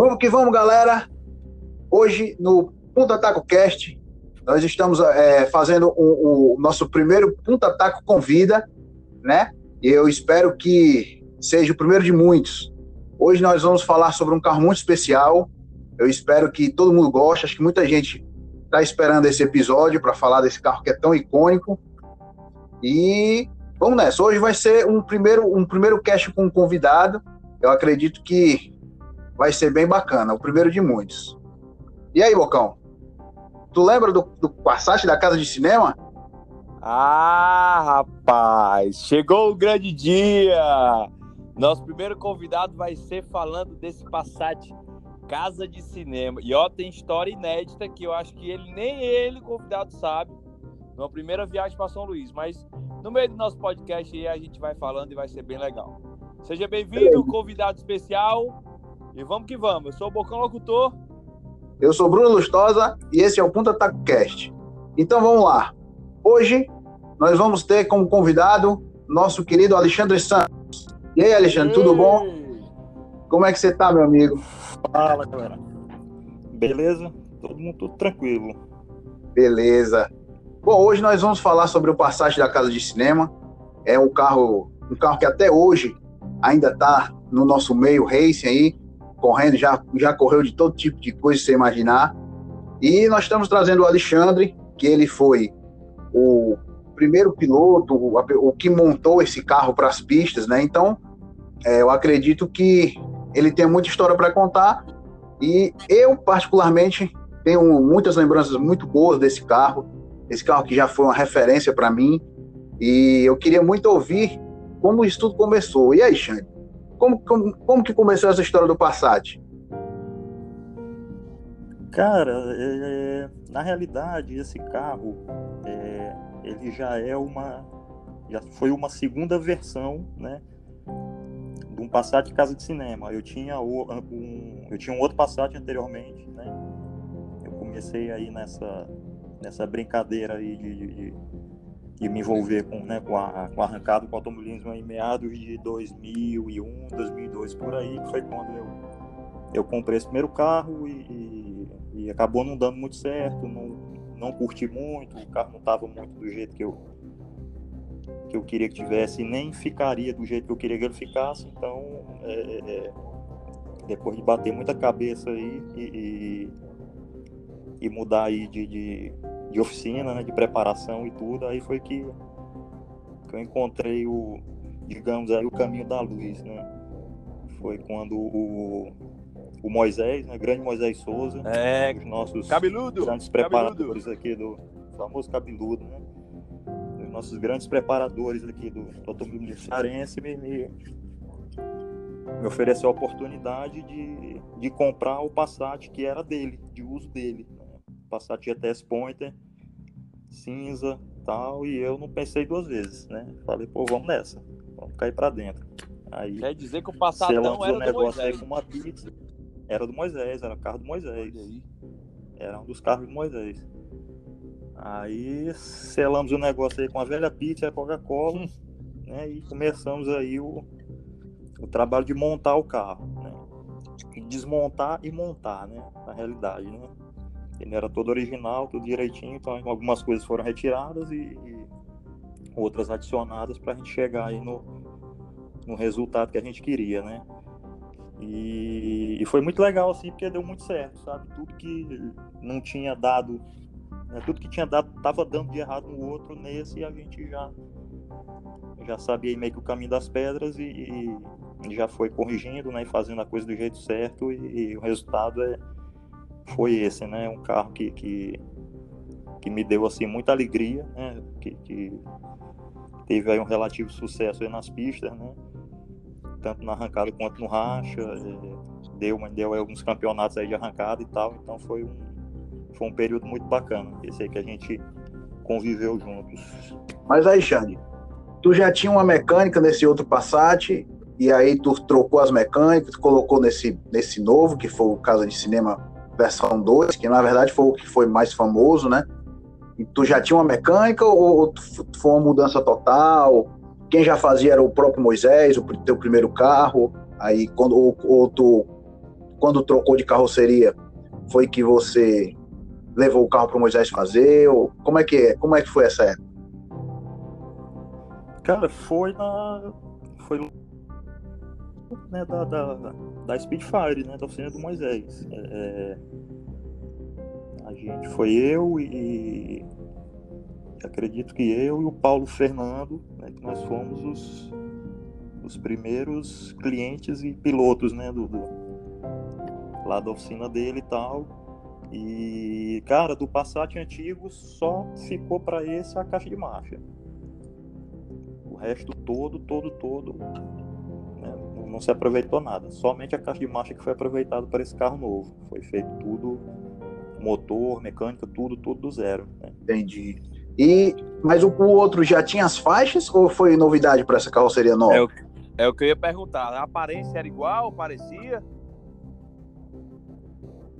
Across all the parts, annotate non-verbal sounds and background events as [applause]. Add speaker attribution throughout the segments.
Speaker 1: Vamos que vamos, galera. Hoje, no Punta Taco Cast, nós estamos é, fazendo o, o, nosso primeiro Punta Taco Convida, né? E eu espero que seja o primeiro de muitos. Hoje nós vamos falar sobre um carro muito especial. Eu espero que todo mundo goste. Acho que muita gente está esperando esse episódio para falar desse carro que é tão icônico. E vamos nessa. Hoje vai ser um primeiro, um primeiro cast com um convidado. Eu acredito que vai ser bem bacana, o primeiro de muitos. E aí, Bocão? Tu lembra do, do Passat da casa de cinema?
Speaker 2: Ah, rapaz, chegou o grande dia! Nosso primeiro convidado vai ser falando desse Passat Casa de Cinema. E ó, tem história inédita que eu acho que ele nem ele, convidado, sabe. Numa primeira viagem para São Luís. Mas no meio do nosso podcast aí a gente vai falando e vai ser bem legal. Seja bem-vindo, convidado especial. E vamos que vamos. Eu sou o Bocão Locutor.
Speaker 1: Eu sou Bruno Lustosa e esse é o Punta Taco Cast. Então vamos lá. Hoje nós vamos ter como convidado nosso querido Alexandre Santos. E aí, Alexandre, Ei. tudo bom? Como é que você tá, meu amigo?
Speaker 3: Fala, galera. Beleza? Todo mundo tudo tranquilo.
Speaker 1: Beleza. Bom, hoje nós vamos falar sobre o Passagem da Casa de Cinema. É um carro, um carro que até hoje ainda está no nosso meio racing aí, correndo, já, já correu de todo tipo de coisa você imaginar. E nós estamos trazendo o Alexandre, que ele foi o primeiro piloto, o, o que montou esse carro para as pistas, né? Então, é, eu acredito que ele tem muita história para contar e eu, particularmente, tenho muitas lembranças muito boas desse carro. Esse carro que já foi uma referência para mim e eu queria muito ouvir como isso tudo começou. E aí, Xande? Como, como, como que começou essa história do Passat?
Speaker 3: Cara, é, na realidade, esse carro, é, ele já é uma, já foi uma segunda versão, né, de um Passat casa de cinema. Eu tinha um, eu tinha um outro Passat anteriormente, né. Eu comecei aí nessa, nessa brincadeira aí de, de de me envolver com, né, com, a, com a arrancada com o automobilismo em meados de 2001, 2002, por aí, foi quando eu, eu comprei esse primeiro carro e, e, e acabou não dando muito certo, não, não curti muito, o carro não estava muito do jeito que eu, que eu queria que tivesse, nem ficaria do jeito que eu queria que ele ficasse, então é, é, é depois de bater muita cabeça aí e, e, e mudar aí de, de de oficina, né, de preparação e tudo, aí foi que, que eu encontrei o, digamos aí, o caminho da luz, né? Foi quando o, o Moisés, né, grande Moisés Souza,
Speaker 2: é, os nossos
Speaker 3: cabeludo, grandes preparadores cabeludo. aqui do famoso cabeludo, né? Os nossos grandes preparadores aqui do, do automobilismo cearense me, me, me ofereceu a oportunidade de, de comprar o Passat que era dele, de uso dele. Passat GTS Pointer, cinza tal, e eu não pensei duas vezes, né? Falei, pô, vamos nessa, vamos cair para dentro.
Speaker 2: Aí, Quer dizer que o Passatão era do Moisés.
Speaker 3: com uma pizza. Era do Moisés, era o carro do Moisés. Era um dos carros do Moisés. Aí selamos o negócio aí com a velha pizza e a Coca-Cola, hum. né? E começamos aí o, o trabalho de montar o carro, né? Desmontar e montar, né? Na realidade, né? Ele era todo original, tudo direitinho, então algumas coisas foram retiradas e, e outras adicionadas para a gente chegar aí no, no resultado que a gente queria, né? E, e, foi muito legal, assim, porque deu muito certo, sabe? Tudo que não tinha dado, né? tudo que tinha dado, tava dando de errado no outro, nesse a gente já já sabia meio que o caminho das pedras e, e já foi corrigindo, né? E fazendo a coisa do jeito certo e, e o resultado é, foi esse, né? Um carro que, que, que me deu assim muita alegria, né? Que, que teve aí um relativo sucesso nas pistas, né? Tanto na arrancada quanto no racha, é, deu, deu alguns campeonatos aí de arrancada e tal, então foi um, foi um período muito bacana, esse aí que a gente conviveu juntos.
Speaker 1: Mas aí, Xande, tu já tinha uma mecânica nesse outro Passat, e aí tu trocou as mecânicas, colocou nesse, nesse novo, que foi o Casa de Cinema versão 2, que na verdade foi o que foi mais famoso, né? E tu já tinha uma mecânica ou foi uma mudança total? Quem já fazia era o próprio Moisés, o teu primeiro carro, aí quando ou, ou tu quando trocou de carroceria, foi que você levou o carro para Moisés fazer? Ou como é que é? Como é que foi essa época?
Speaker 3: Cara, foi na. Foi né, da, da, da Speedfire, né? Da oficina do Moisés. É, a gente foi eu e. Acredito que eu e o Paulo Fernando, né, que nós fomos os, os primeiros clientes e pilotos, né? Do, do, lá da oficina dele e tal. E, cara, do Passat antigo só ficou para esse a caixa de marcha. O resto todo, todo, todo, não se aproveitou nada. Somente a caixa de marcha que foi aproveitada para esse carro novo. Foi feito tudo, motor, mecânica, tudo, tudo do zero. Né?
Speaker 1: Entendi. E, mas o, o, outro já tinha as faixas ou foi novidade para essa carroceria nova?
Speaker 2: É o, é o que eu ia perguntar. A aparência era igual, parecia?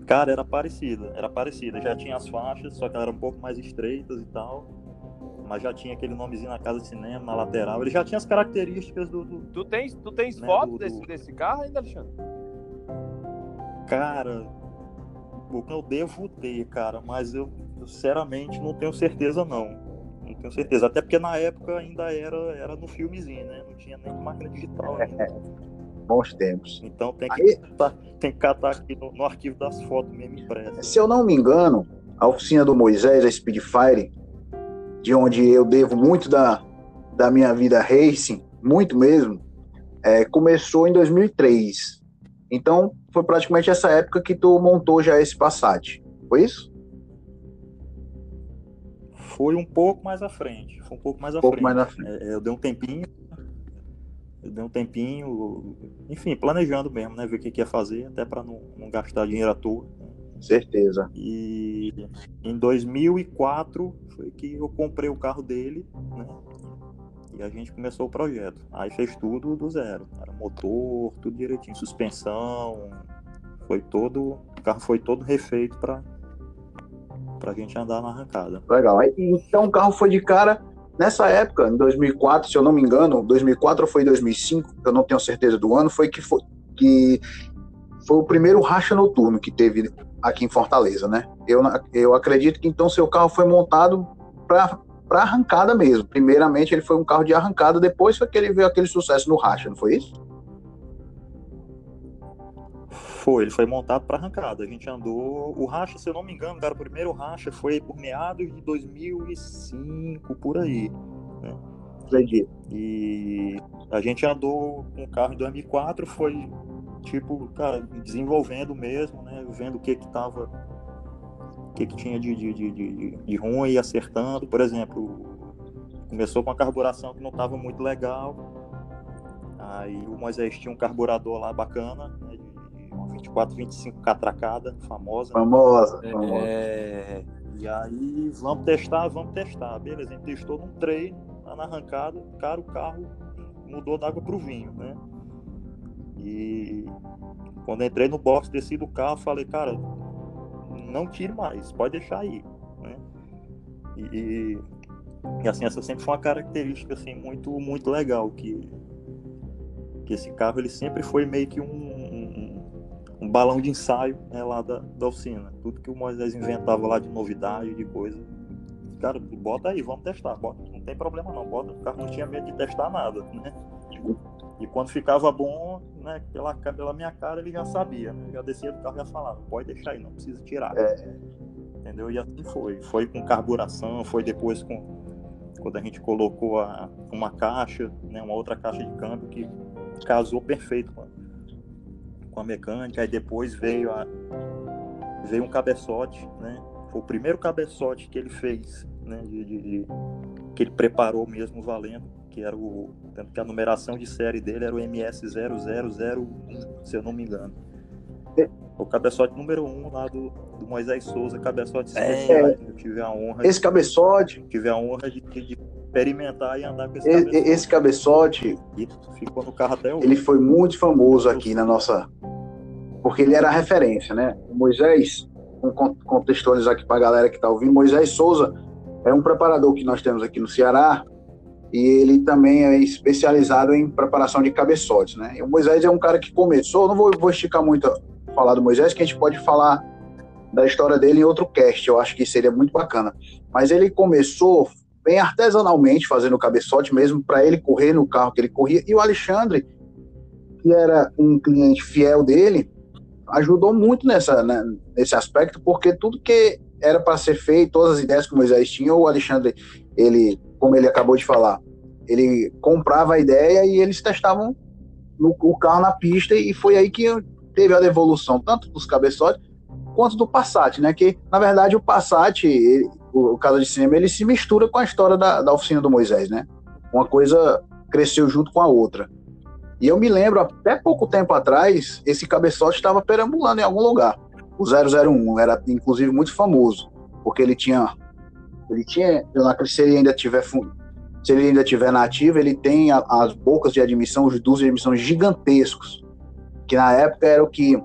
Speaker 3: Cara, era parecida, era parecida. Já tinha as faixas, só que elas eram um pouco mais estreitas e tal. Mas já tinha aquele nomezinho na casa de cinema, na lateral. Ele já tinha as características do. do
Speaker 2: tu tens, tu tens né, foto do, desse, do... desse carro ainda, Alexandre?
Speaker 3: Cara, o que eu devo ter, cara, mas eu, sinceramente não tenho certeza não. Não tenho certeza. Até porque na época ainda era, era no filmezinho, né? Não tinha nem máquina digital ainda.
Speaker 1: bons tempos.
Speaker 3: Então tem que, Aí, catar, tem que catar aqui no, no, arquivo das fotos mesmo impressas.
Speaker 1: Se eu não me engano, a oficina do Moisés, a Speedfire, de onde eu devo muito da, da minha vida racing, muito mesmo, é, começou em 2003. Então, foi praticamente essa época que tu montou já esse Passat. Foi isso?
Speaker 3: Foi um pouco mais à frente. Foi um pouco mais à um
Speaker 1: pouco frente. Mais à frente.
Speaker 3: É, eu dei um tempinho eu dei um tempinho, enfim, planejando mesmo, né? Ver o que, que ia fazer, até para não, não, gastar dinheiro à toa.
Speaker 1: Certeza.
Speaker 3: E em 2004 foi que eu comprei o carro dele, né? E a gente começou o projeto. Aí fez tudo do zero. Era motor, tudo direitinho, suspensão. Foi todo. O carro foi todo refeito para pra gente andar na arrancada.
Speaker 1: Legal. Então o carro foi de cara Nessa época, em 2004, se eu não me engano, 2004 ou foi 2005, eu não tenho certeza do ano, foi que foi, que foi o primeiro racha noturno que teve aqui em Fortaleza, né? Eu, eu acredito que então seu carro foi montado para para arrancada mesmo. Primeiramente ele foi um carro de arrancada, depois foi que ele veio aquele sucesso no racha, não foi isso?
Speaker 3: Foi, ele foi montado para arrancada. A gente andou. O racha, se eu não me engano, cara, o primeiro racha foi por meados de 2005, por aí. Né?
Speaker 1: Entendi.
Speaker 3: E a gente andou com o carro em 2004, foi tipo, cara, desenvolvendo mesmo, né? Vendo o que que tava. O que que tinha de, de, de, de, de ruim e acertando. Por exemplo, começou com a carburação que não estava muito legal. Aí o Moisés tinha um carburador lá bacana, né, 2425 catracada, famosa.
Speaker 1: Famosa,
Speaker 3: é,
Speaker 1: famosa.
Speaker 3: É, e aí, vamos testar, vamos testar. Beleza, a gente testou num treino, na arrancada, cara, o carro mudou da água pro vinho, né? E quando entrei no box, desci do carro, falei, cara, não tire mais, pode deixar aí, né? E, e assim, essa sempre foi uma característica assim muito muito legal que que esse carro ele sempre foi meio que um um balão de ensaio né, lá da, da oficina. Tudo que o Moisés inventava lá de novidade, de coisa. Cara, bota aí, vamos testar. Bota, não tem problema não. Bota, o carro não tinha medo de testar nada, né? E quando ficava bom, né, pela, pela minha cara, ele já sabia, né? Já descia do carro e já falava, pode deixar aí, não precisa tirar. É. Entendeu? E assim foi. Foi com carburação, foi depois com quando a gente colocou a, uma caixa, né, uma outra caixa de câmbio que casou perfeito com com a mecânica, aí depois veio a veio um cabeçote, né? Foi o primeiro cabeçote que ele fez, né? De, de, de, que ele preparou mesmo valendo, que era o tanto que a numeração de série dele era o MS0001, se eu não me engano. O cabeçote número um lá do, do Moisés Souza, cabeçote
Speaker 1: é,
Speaker 3: Eu tive a honra.
Speaker 1: Esse de, cabeçote.
Speaker 3: Tive a honra de, de, experimentar e andar com esse,
Speaker 1: esse cabeçote. Esse cabeçote.
Speaker 3: ficou no carro até hoje.
Speaker 1: Ele foi muito famoso aqui na nossa porque ele era a referência, né? O Moisés, vamos contextualizar aqui para a galera que está ouvindo, Moisés Souza é um preparador que nós temos aqui no Ceará e ele também é especializado em preparação de cabeçotes, né? E o Moisés é um cara que começou, não vou, vou esticar muito falar do Moisés, que a gente pode falar da história dele em outro cast, eu acho que seria muito bacana. Mas ele começou bem artesanalmente, fazendo cabeçote mesmo, para ele correr no carro que ele corria, e o Alexandre, que era um cliente fiel dele, ajudou muito nessa, né, nesse aspecto, porque tudo que era para ser feito, todas as ideias que o Moisés tinha, o Alexandre, ele, como ele acabou de falar, ele comprava a ideia e eles testavam no, o carro na pista e foi aí que teve a evolução tanto dos cabeçotes quanto do Passat, né? Que na verdade o Passat, ele, o, o caso de cinema, ele se mistura com a história da, da oficina do Moisés, né? Uma coisa cresceu junto com a outra. E eu me lembro, até pouco tempo atrás, esse cabeçote estava perambulando em algum lugar. O 001 era inclusive muito famoso, porque ele tinha ele tinha, se ele ainda tiver se ele ainda tiver na ativa, ele tem a, as bocas de admissão, os dutos de admissão gigantescos, que na época era o que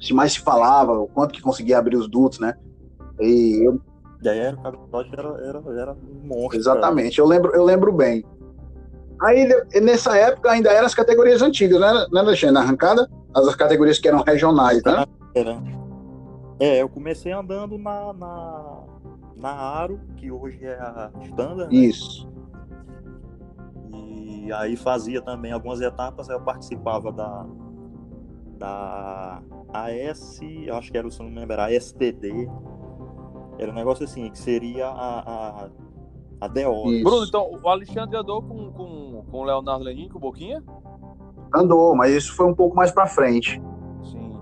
Speaker 1: se mais se falava, o quanto que conseguia abrir os dutos, né? E eu...
Speaker 3: Daí era, o cabeçote era, era, era um monstro.
Speaker 1: Exatamente, eu lembro, eu lembro bem. Aí, nessa época, ainda eram as categorias antigas, né, né Alexandre? Na arrancada, as categorias que eram regionais, né?
Speaker 3: Era. É, eu comecei andando na, na, na Aro, que hoje é a Standard.
Speaker 1: Né? Isso.
Speaker 3: E aí fazia também algumas etapas, eu participava da, da AS, eu acho que era, se não me lembro, era a STD. Era um negócio assim, que seria a, a, a DO.
Speaker 2: Bruno, então o Alexandre andou com, com, com o Leonardo Lenin, com o Boquinha?
Speaker 1: Andou, mas isso foi um pouco mais pra frente.
Speaker 3: Sim.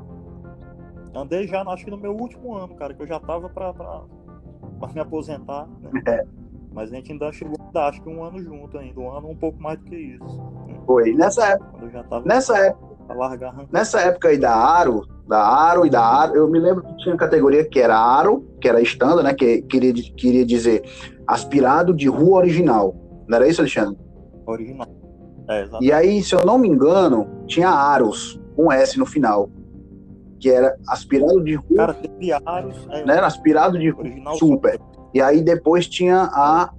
Speaker 3: Andei já, acho que no meu último ano, cara, que eu já tava pra, pra, pra me aposentar, né? É. Mas a gente ainda chegou, acho que um ano junto ainda, um ano um pouco mais do que isso.
Speaker 1: Foi. Nessa época. Nessa época. Nessa época aí da Aro, da Aro e da Aro, eu me lembro que tinha categoria que era Aro, que era estándar, né? Que queria, queria dizer aspirado de rua original. Não era isso, Alexandre?
Speaker 3: Original. É,
Speaker 1: e aí, se eu não me engano, tinha Aros, com S no final. Que era aspirado de rua.
Speaker 3: Cara, Aros.
Speaker 1: É, né? Aspirado de super. E aí depois tinha a,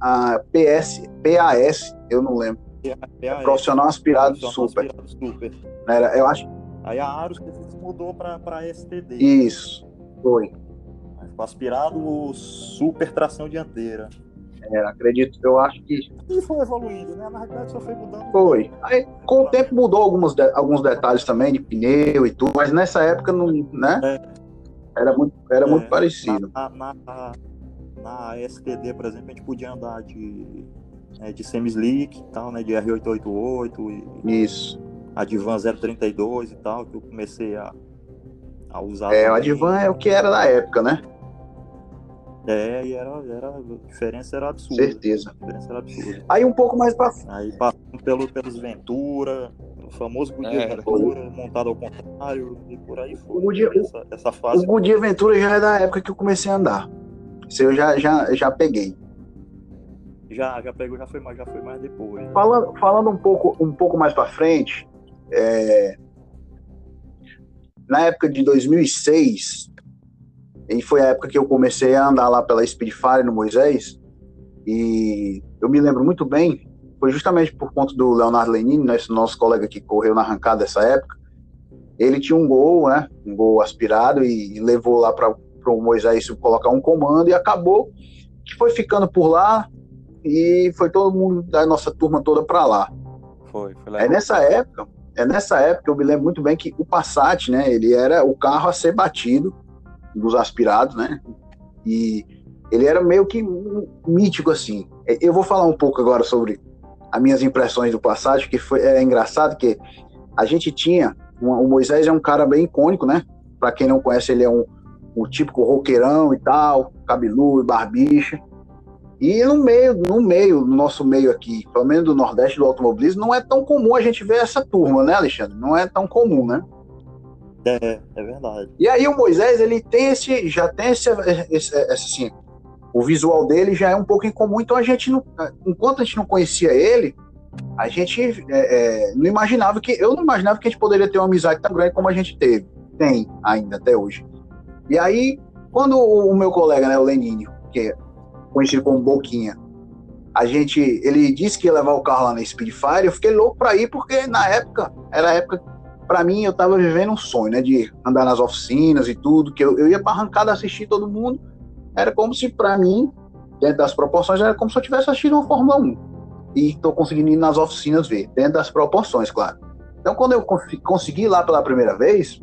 Speaker 1: a PS, PAS, eu não lembro. PAS, profissional aspirado profissional super. Aspirado super. Era, eu acho.
Speaker 3: Aí a Aros mudou para STD.
Speaker 1: Isso, foi.
Speaker 3: Ficou aspirado super tração dianteira.
Speaker 1: É, acredito, eu acho que.
Speaker 3: E foi evoluindo, né? Na realidade só foi mudando.
Speaker 1: Foi. Aí, com o tempo mudou alguns, de, alguns detalhes também de pneu e tudo, mas nessa época não, né? É. Era muito, era é, muito parecido.
Speaker 3: Na, na, na, na STD, por exemplo, a gente podia andar de, né, de semi-slick e tal, né? De R888
Speaker 1: e. Isso.
Speaker 3: A Divan 032 e tal, que eu comecei a, a usar.
Speaker 1: É, o Advan é o que era da época, né?
Speaker 3: É, e era, era, a diferença era absurda.
Speaker 1: Certeza.
Speaker 3: A diferença era absurda.
Speaker 1: Aí um pouco mais pra
Speaker 3: Aí passando pelo, pelos Ventura, o famoso Goodyear é, Ventura, montado ao contrário, e por aí foi.
Speaker 1: O Goodyear, essa, essa fase. O Goodyear Ventura já é da época que eu comecei a andar. Isso eu já, já, já peguei.
Speaker 3: Já, já pegou, já foi mais, já foi mais depois.
Speaker 1: Né? Falando, falando um pouco, um pouco mais para frente, é... na época de 2006, e foi a época que eu comecei a andar lá pela Speedfire no Moisés, e eu me lembro muito bem, foi justamente por conta do Leonardo Lenini, né, esse nosso colega que correu na arrancada dessa época, ele tinha um gol, né, um gol aspirado e levou lá para o Moisés colocar um comando e acabou que foi ficando por lá e foi todo mundo da nossa turma toda para lá.
Speaker 2: Foi, foi
Speaker 1: É nessa época, é nessa época eu me lembro muito bem que o Passat, né, ele era o carro a ser batido dos aspirados, né? E ele era meio que mítico assim. Eu vou falar um pouco agora sobre as minhas impressões do Passat, que foi é engraçado que a gente tinha o Moisés é um cara bem icônico, né? Para quem não conhece, ele é um, um típico roqueirão e tal, cabeludo, barbicha. E no meio, no meio, no nosso meio aqui, pelo menos do Nordeste do automobilismo, não é tão comum a gente ver essa turma, né, Alexandre? Não é tão comum, né?
Speaker 3: É, é verdade.
Speaker 1: E aí o Moisés, ele tem esse, já tem esse, esse, esse assim, o visual dele já é um pouco incomum, então a gente não, enquanto a gente não conhecia ele, a gente é, é, não imaginava que, eu não imaginava que a gente poderia ter uma amizade tão grande como a gente teve, tem ainda até hoje. E aí, quando o meu colega, né, o Leninho, que é conhecido como Boquinha, a gente, ele disse que ia levar o carro lá na Speedfire, eu fiquei louco para ir porque na época, era a época para mim, eu tava vivendo um sonho, né? De andar nas oficinas e tudo, que eu, eu ia pra arrancada assistir todo mundo. Era como se, para mim, dentro das proporções, era como se eu tivesse assistido uma Fórmula 1. E tô conseguindo ir nas oficinas ver, dentro das proporções, claro. Então, quando eu consegui ir lá pela primeira vez,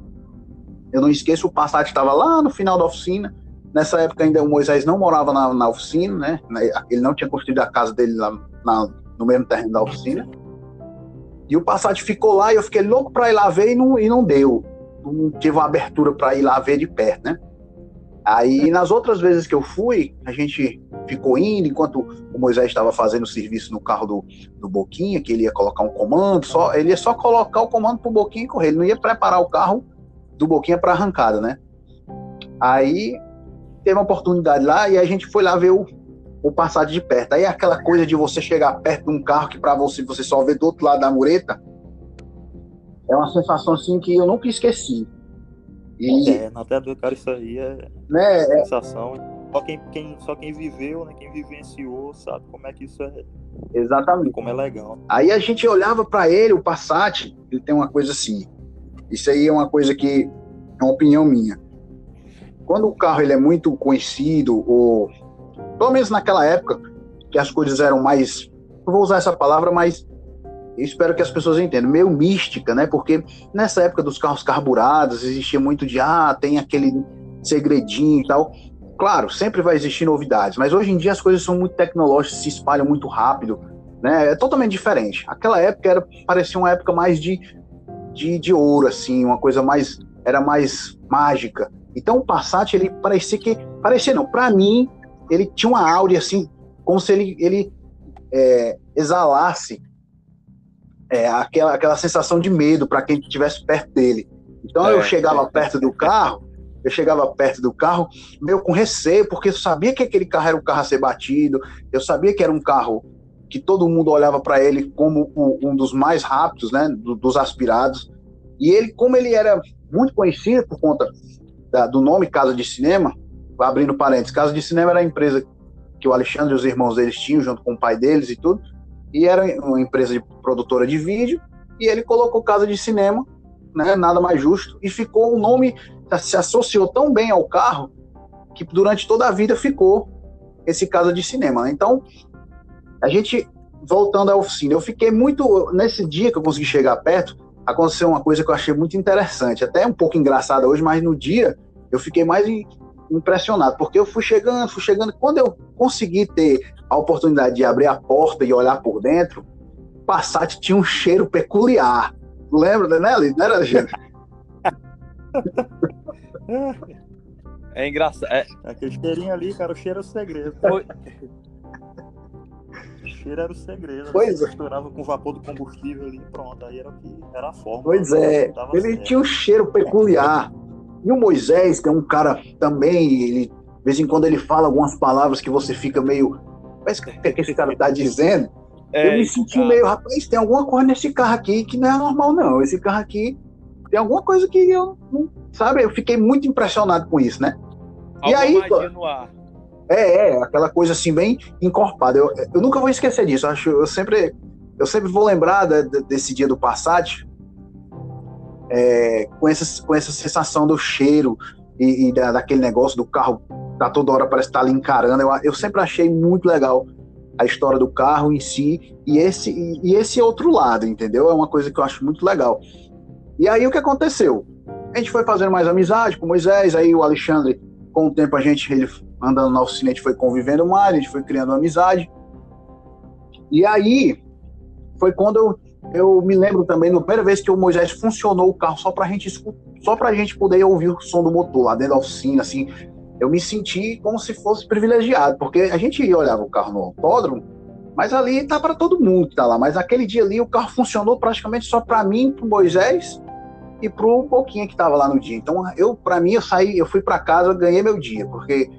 Speaker 1: eu não esqueço, o Passat estava lá no final da oficina. Nessa época ainda o Moisés não morava na, na oficina, né? Ele não tinha construído a casa dele lá na, no mesmo terreno da oficina. E o Passat ficou lá e eu fiquei louco para ir lá ver e não, e não deu. Não tive uma abertura para ir lá ver de perto, né? Aí nas outras vezes que eu fui, a gente ficou indo enquanto o Moisés estava fazendo o serviço no carro do, do Boquinha, que ele ia colocar um comando, só ele ia só colocar o comando pro Boquinha e correr, ele não ia preparar o carro do Boquinha para arrancada, né? Aí teve uma oportunidade lá e a gente foi lá ver o, o passar de perto. Aí é aquela coisa de você chegar perto de um carro que para você você só vê do outro lado da mureta. É uma sensação assim que eu nunca esqueci.
Speaker 3: E, é, na tela do cara isso aí é
Speaker 1: né,
Speaker 3: é sensação. Só quem, quem, só quem viveu, né, quem vivenciou, sabe como é que isso é.
Speaker 1: Exatamente.
Speaker 3: Como é legal.
Speaker 1: Aí a gente olhava para ele, o Passat, ele tem uma coisa assim. Isso aí é uma coisa que é uma opinião minha. Quando o carro ele é muito conhecido ou pelo menos naquela época, que as coisas eram mais, não vou usar essa palavra, mas espero que as pessoas entendam, meio mística, né? Porque nessa época dos carros carburados existia muito de, ah, tem aquele segredinho e tal. Claro, sempre vai existir novidades, mas hoje em dia as coisas são muito tecnológicas, se espalham muito rápido, né? É totalmente diferente. Aquela época era, parecia uma época mais de, de, de ouro, assim, uma coisa mais, era mais mágica. Então o Passat, ele parecia que, parecia não, para mim, ele tinha uma áurea assim, como se ele, ele é, exalasse é, aquela, aquela sensação de medo para quem estivesse perto dele. Então é, eu chegava perto do carro, eu chegava perto do carro meio com receio, porque eu sabia que aquele carro era um carro a ser batido, eu sabia que era um carro que todo mundo olhava para ele como um dos mais rápidos, né, dos aspirados. E ele, como ele era muito conhecido por conta da, do nome Casa de Cinema, abrindo parênteses, Casa de Cinema era a empresa que o Alexandre e os irmãos deles tinham, junto com o pai deles e tudo, e era uma empresa de produtora de vídeo, e ele colocou Casa de Cinema, né, nada mais justo, e ficou o um nome, se associou tão bem ao carro, que durante toda a vida ficou esse Casa de Cinema. Então, a gente, voltando à oficina, eu fiquei muito, nesse dia que eu consegui chegar perto, aconteceu uma coisa que eu achei muito interessante, até um pouco engraçada hoje, mas no dia eu fiquei mais impressionado, porque eu fui chegando, fui chegando. Quando eu consegui ter a oportunidade de abrir a porta e olhar por dentro, o Passat tinha um cheiro peculiar. Lembra, né, Não era, gente? [laughs]
Speaker 2: É engraçado. É...
Speaker 3: Aquele cheirinho ali, cara, o cheiro é o segredo. Foi... O cheiro era o segredo.
Speaker 1: Pois
Speaker 3: é. Misturava com o vapor do combustível ali, pronto. Aí era o que era a forma.
Speaker 1: Pois é. Ele certo. tinha um cheiro peculiar. E o Moisés, que é um cara também, ele, de vez em quando ele fala algumas palavras que você fica meio. Mas o que, é que esse cara tá dizendo? É, eu me senti cara. meio, rapaz, tem alguma coisa nesse carro aqui que não é normal, não. Esse carro aqui tem alguma coisa que eu não. Sabe? Eu fiquei muito impressionado com isso, né?
Speaker 2: e aí.
Speaker 1: É, é, aquela coisa assim, bem encorpada. Eu, eu nunca vou esquecer disso. Eu, acho, eu sempre. Eu sempre vou lembrar de, de, desse dia do Passat, é, com, essa, com essa sensação do cheiro e, e da, daquele negócio do carro tá toda hora parece estar tá ali encarando. Eu, eu sempre achei muito legal a história do carro em si e esse, e, e esse outro lado, entendeu? É uma coisa que eu acho muito legal. E aí o que aconteceu? A gente foi fazendo mais amizade com Moisés, aí o Alexandre, com o tempo a gente, ele andando na oficina, a gente foi convivendo mais, a gente foi criando amizade. E aí foi quando eu eu me lembro também, na primeira vez que o Moisés funcionou o carro só pra gente só pra gente poder ouvir o som do motor lá dentro da oficina, assim, eu me senti como se fosse privilegiado, porque a gente olhava o carro no autódromo, mas ali tá para todo mundo que tá lá, mas aquele dia ali o carro funcionou praticamente só para mim, pro Moisés e pro Boquinha que tava lá no dia. Então, eu para mim eu saí, eu fui para casa, ganhei meu dia, porque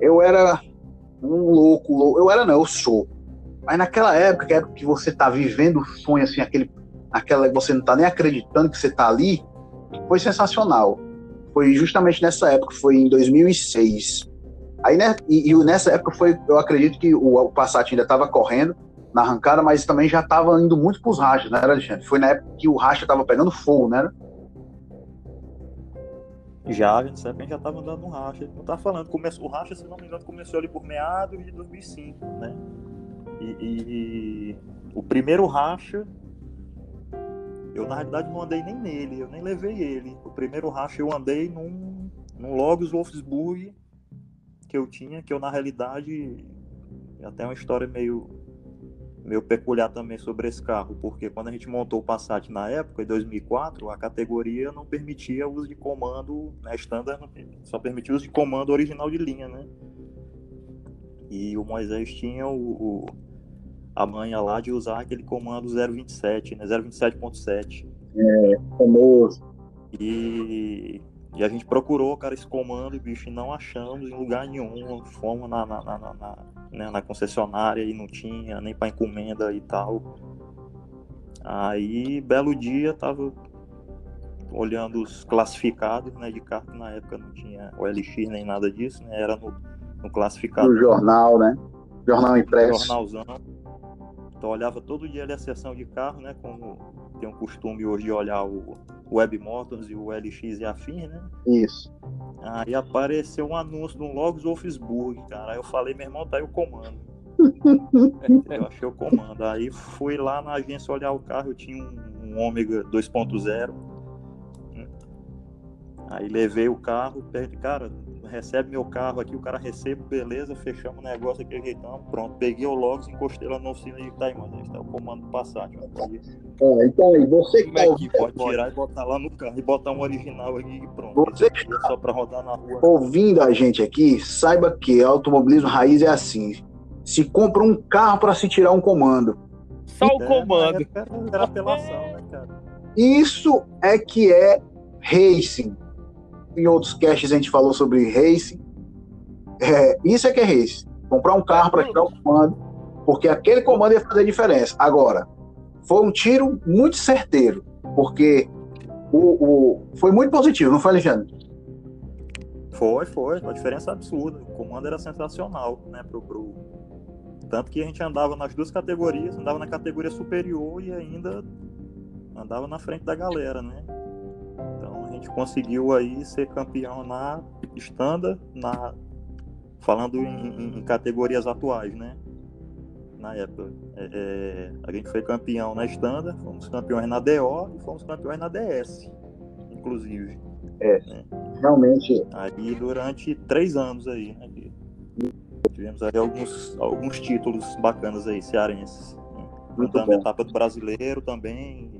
Speaker 1: eu era um louco, louco, eu era não, eu sou mas naquela época, que, época que você tá vivendo o sonho, assim, aquele, aquela você não tá nem acreditando que você tá ali, foi sensacional. Foi justamente nessa época, foi em 2006. Aí, né, e, e nessa época foi, eu acredito que o, o Passat ainda estava correndo, na arrancada, mas também já estava indo muito para os rachas, né, Alexandre? Foi na época que o racha estava pegando fogo, né?
Speaker 3: Já, a gente já estava andando no racha. Não tá falando, começou, o racha, se não me engano, começou ali por meados de 2005, né? E, e, e o primeiro racha, eu na realidade não andei nem nele, eu nem levei ele. O primeiro racha eu andei num, num Logos Wolfsburg que eu tinha, que eu na realidade até uma história meio meio peculiar também sobre esse carro, porque quando a gente montou o Passat na época, em 2004, a categoria não permitia uso de comando, né, standard, só permitia uso de comando original de linha, né? E o Moisés tinha o, o a manha lá de usar aquele comando 027, né, 027.7.
Speaker 1: É, famoso.
Speaker 3: E e a gente procurou, cara, esse comando, bicho, e não achamos em lugar nenhum. Fomos na, na, na, na, né, na concessionária e não tinha, nem para encomenda e tal. Aí, belo dia, tava olhando os classificados né, de que na época não tinha OLX nem nada disso, né? Era no, no classificado.
Speaker 1: No jornal, né? Jornal impresso.
Speaker 3: Jornalzão. Então olhava todo dia ali a sessão de carro, né? Como tem um costume hoje de olhar o Web Motors e o LX e afim, né?
Speaker 1: Isso.
Speaker 3: Aí apareceu um anúncio do Logos Wolfsburg, cara. Aí eu falei, meu irmão, tá aí o comando. [laughs] eu achei o comando. Aí fui lá na agência olhar o carro, eu tinha um, um Ômega 2.0. Aí levei o carro, perto, cara, recebe meu carro aqui, o cara recebe, beleza, fechamos o negócio aqui, ajeitamos, pronto. Peguei o Logos, encostei lá na oficina de Taimã, tá, está o comando Passat.
Speaker 1: É, então aí, você que
Speaker 3: tá é que pode tirar e botar lá no carro e botar um original aqui e pronto.
Speaker 1: Você
Speaker 3: é só para rodar na rua.
Speaker 1: Ouvindo a gente aqui, saiba que automobilismo raiz é assim. Se compra um carro para se tirar um comando.
Speaker 2: Só o é, comando.
Speaker 3: Era, era apelação, né, cara?
Speaker 1: Isso é que é racing em outros casts a gente falou sobre racing. É, isso é que é racing. Comprar um carro para tirar o comando, porque aquele comando ia fazer diferença. Agora, foi um tiro muito certeiro, porque o, o foi muito positivo, não foi, Alexandre?
Speaker 3: Foi, foi. Uma diferença absurda. O comando era sensacional, né? Pro, pro... Tanto que a gente andava nas duas categorias, andava na categoria superior e ainda andava na frente da galera, né? Gente conseguiu aí ser campeão na standard, na falando em, em categorias atuais, né? Na época, é, é, a gente foi campeão na standard, fomos campeões na DO e fomos campeões na DS, inclusive.
Speaker 1: É, né? realmente.
Speaker 3: Aí durante três anos aí, né? Tivemos aí alguns, alguns títulos bacanas aí, cearenses. Né? a etapa do brasileiro também,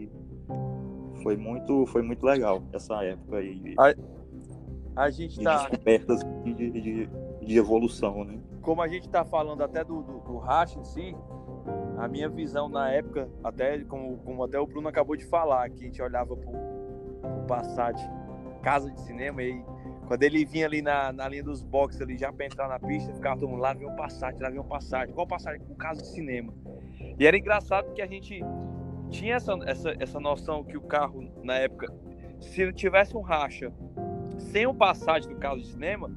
Speaker 3: foi muito, foi muito legal essa época aí.
Speaker 2: A, a gente de tá.
Speaker 3: Descobertas de, de, de, evolução, né?
Speaker 2: Como a gente tá falando até do, do, do Racha em si, a minha visão na época, até como, como até o Bruno acabou de falar, que a gente olhava pro, pro Passat, casa de cinema, e quando ele vinha ali na, na linha dos boxes ali, já pra entrar na pista, ficava todo mundo lá, vem um Passat, lá vem um Passat, qual Passat? O casa de cinema. E era engraçado que a gente tinha essa, essa, essa noção que o carro, na época, se tivesse um racha sem o passagem do carro de cinema,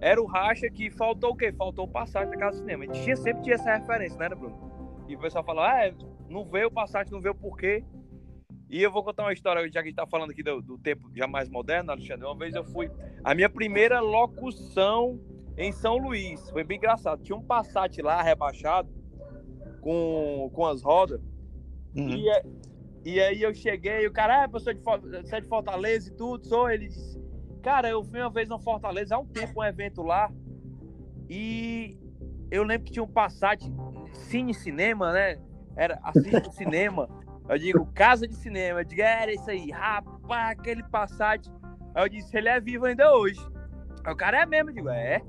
Speaker 2: era o racha que faltou o quê? Faltou o passagem da casa de cinema. A gente sempre tinha essa referência, né, Bruno? E o pessoal falou, ah, é, não veio o passagem, não veio por quê. E eu vou contar uma história, já que a gente tá falando aqui do, do tempo já mais moderno, Alexandre. Uma vez eu fui. A minha primeira locução em São Luís. Foi bem engraçado. Tinha um Passat lá rebaixado com, com as rodas. Uhum. E, é, e aí eu cheguei, o cara, ah, você é de Fortaleza e tudo, sou. Ele disse, cara, eu fui uma vez no Fortaleza, há um tempo, um evento lá, e eu lembro que tinha um Passat Cine Cinema, né? Era assiste cinema. Eu digo, casa de cinema. Eu digo, era isso aí, rapaz, aquele Passat. Aí eu disse, ele é vivo ainda hoje. Aí o cara é mesmo, eu digo, é.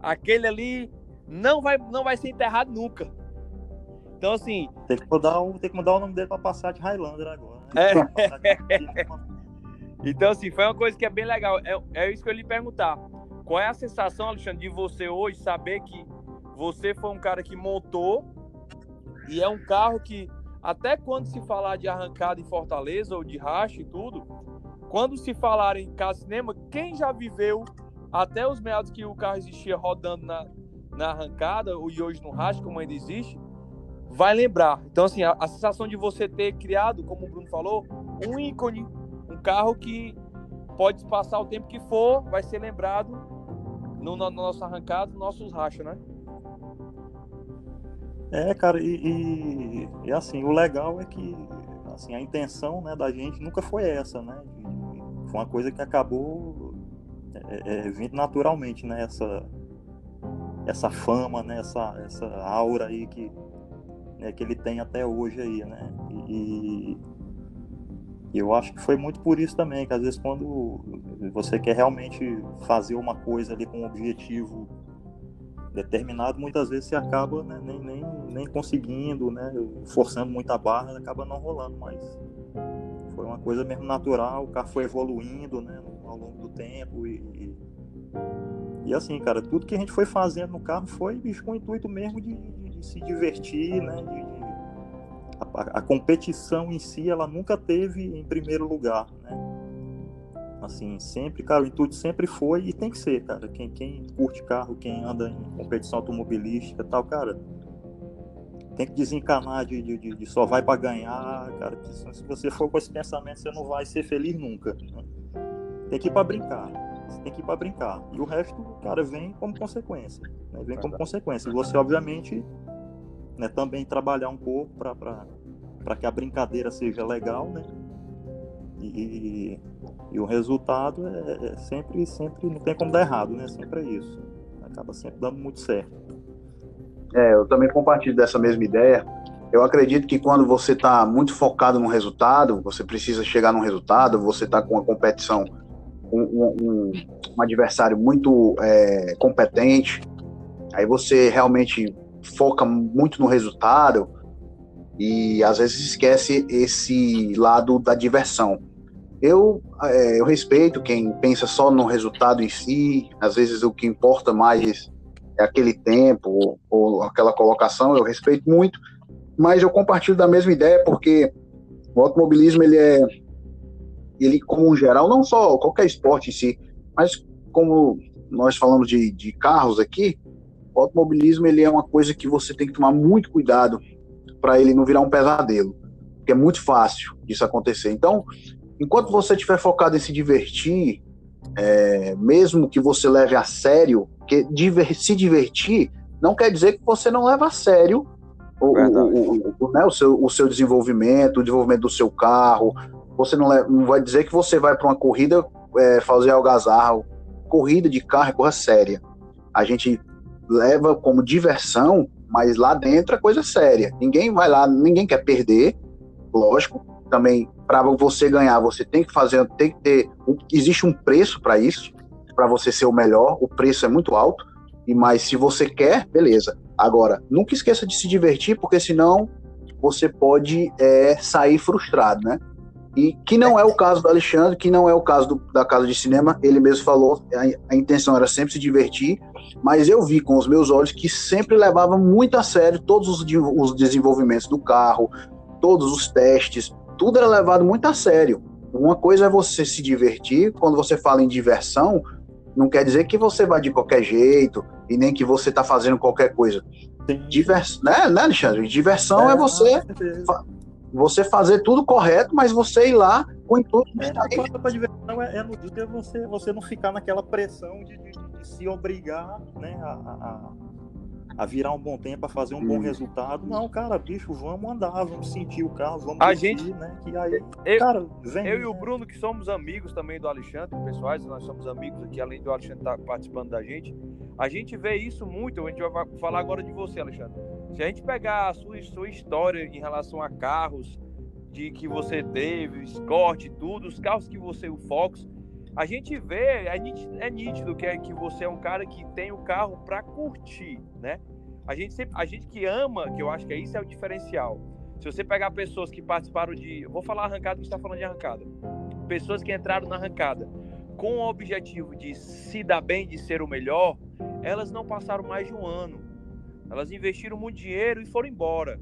Speaker 2: Aquele ali não vai, não vai ser enterrado nunca. Então, assim.
Speaker 3: Tem que mudar, um, tem que mudar o nome dele para passar de Highlander agora.
Speaker 2: Né? É. então, assim, foi uma coisa que é bem legal. É, é isso que eu lhe perguntar. Qual é a sensação, Alexandre, de você hoje saber que você foi um cara que montou e é um carro que, até quando se falar de arrancada em Fortaleza ou de racha e tudo, quando se falar em casa cinema, quem já viveu até os meados que o carro existia rodando na, na arrancada e hoje no racha, como ainda existe, vai lembrar. Então, assim, a, a, sensação de você ter criado, como o Bruno falou, um ícone, um carro que pode passar o tempo que for, vai ser lembrado no, no, no nosso arrancado, nos nossos rachos, né?
Speaker 3: É, cara, e, e, e, assim, o legal é que assim, a intenção né, da gente nunca foi essa, né? Foi uma coisa que acabou é, é, vindo naturalmente, né? Essa, essa fama, né? Essa, essa aura aí que, né, que ele tem até hoje aí, né? E, e eu acho que foi muito por isso também, que às vezes quando você quer realmente fazer uma coisa ali com um objetivo determinado, muitas vezes você acaba né, nem, nem, nem conseguindo, né, forçando muito a barra, acaba não rolando, mas foi uma coisa mesmo natural, o carro foi evoluindo né, ao longo do tempo e, e, e assim, cara, tudo que a gente foi fazendo no carro foi bicho, com o intuito mesmo de, de, de se divertir, né, de, a, a, competição em si, ela nunca teve em primeiro lugar, né, Assim, sempre, cara, o intuito sempre foi e tem que ser, cara. Quem, quem curte carro, quem anda em competição automobilística tal, cara, tem que desencanar de, de, de só vai para ganhar, cara. Se você for com esse pensamento, você não vai ser feliz nunca. Né? Tem que ir para brincar. Você tem que ir para brincar. E o resto, cara, vem como consequência. Né? Vem como consequência. E você, obviamente, né, também trabalhar um pouco para que a brincadeira seja legal, né? E, e o resultado é, é, sempre, sempre, não tem como dar errado, né? Sempre é isso. Acaba sempre dando muito certo.
Speaker 1: É, eu também compartilho dessa mesma ideia. Eu acredito que quando você está muito focado no resultado, você precisa chegar num resultado, você está com uma competição, um, um, um adversário muito é, competente, aí você realmente foca muito no resultado e às vezes esquece esse lado da diversão. Eu, é, eu respeito quem pensa só no resultado em si, às vezes o que importa mais é aquele tempo ou, ou aquela colocação, eu respeito muito, mas eu compartilho da mesma ideia porque o automobilismo ele é ele como um geral não só qualquer esporte em si mas como nós falamos de, de carros aqui o automobilismo ele é uma coisa que você tem que tomar muito cuidado para ele não virar um pesadelo porque é muito fácil disso acontecer então enquanto você estiver focado em se divertir, é, mesmo que você leve a sério, que diver, se divertir não quer dizer que você não leva a sério o, o, o, né, o, seu, o seu desenvolvimento, o desenvolvimento do seu carro. Você não, leva, não vai dizer que você vai para uma corrida é, fazer algazarra. Corrida de carro é coisa séria. A gente leva como diversão, mas lá dentro é coisa séria. Ninguém vai lá, ninguém quer perder, lógico. Também para você ganhar, você tem que fazer, tem que ter, existe um preço para isso, para você ser o melhor, o preço é muito alto, e mas se você quer, beleza. Agora, nunca esqueça de se divertir, porque senão você pode é, sair frustrado, né? E que não é o caso do Alexandre, que não é o caso do, da casa de cinema, ele mesmo falou, a, a, intenção era sempre se divertir, mas eu vi com os meus olhos que sempre levava muito a sério todos os, os desenvolvimentos do carro, todos os testes, tudo era levado muito a sério. Uma coisa é você se divertir, quando você fala em diversão, não quer dizer que você vai de qualquer jeito e nem que você está fazendo qualquer coisa. Divers... Né, né, Alexandre? Diversão é, é você. Você fazer tudo correto, mas você ir lá com o intuito
Speaker 3: de é, a diversão é, é no dia você, você não ficar naquela pressão de, de, de se obrigar né, a, a a virar um bom tempo, a fazer um bom resultado. Não, cara, bicho, vamos andar, vamos sentir o carro, vamos
Speaker 2: a gente,
Speaker 3: né? Que aí,
Speaker 2: eu, cara, vem, eu né? e o? Bruno, que somos amigos também do Alexandre, pessoais, nós somos amigos aqui, além do Alexandre estar tá participando da gente, a gente vê isso muito, a gente vai falar agora de você, Alexandre. Se a gente pegar a sua, sua história em relação a carros, de que você teve, Escort, tudo, os carros que você, o Fox, a gente vê, é nítido, é nítido que, é, que você é um cara que tem o carro para curtir, né? A gente, sempre, a gente que ama, que eu acho que é isso é o diferencial. Se você pegar pessoas que participaram de. Vou falar arrancada, que está falando de arrancada. Pessoas que entraram na arrancada com o objetivo de se dar bem, de ser o melhor, elas não passaram mais de um ano. Elas investiram muito dinheiro e foram embora.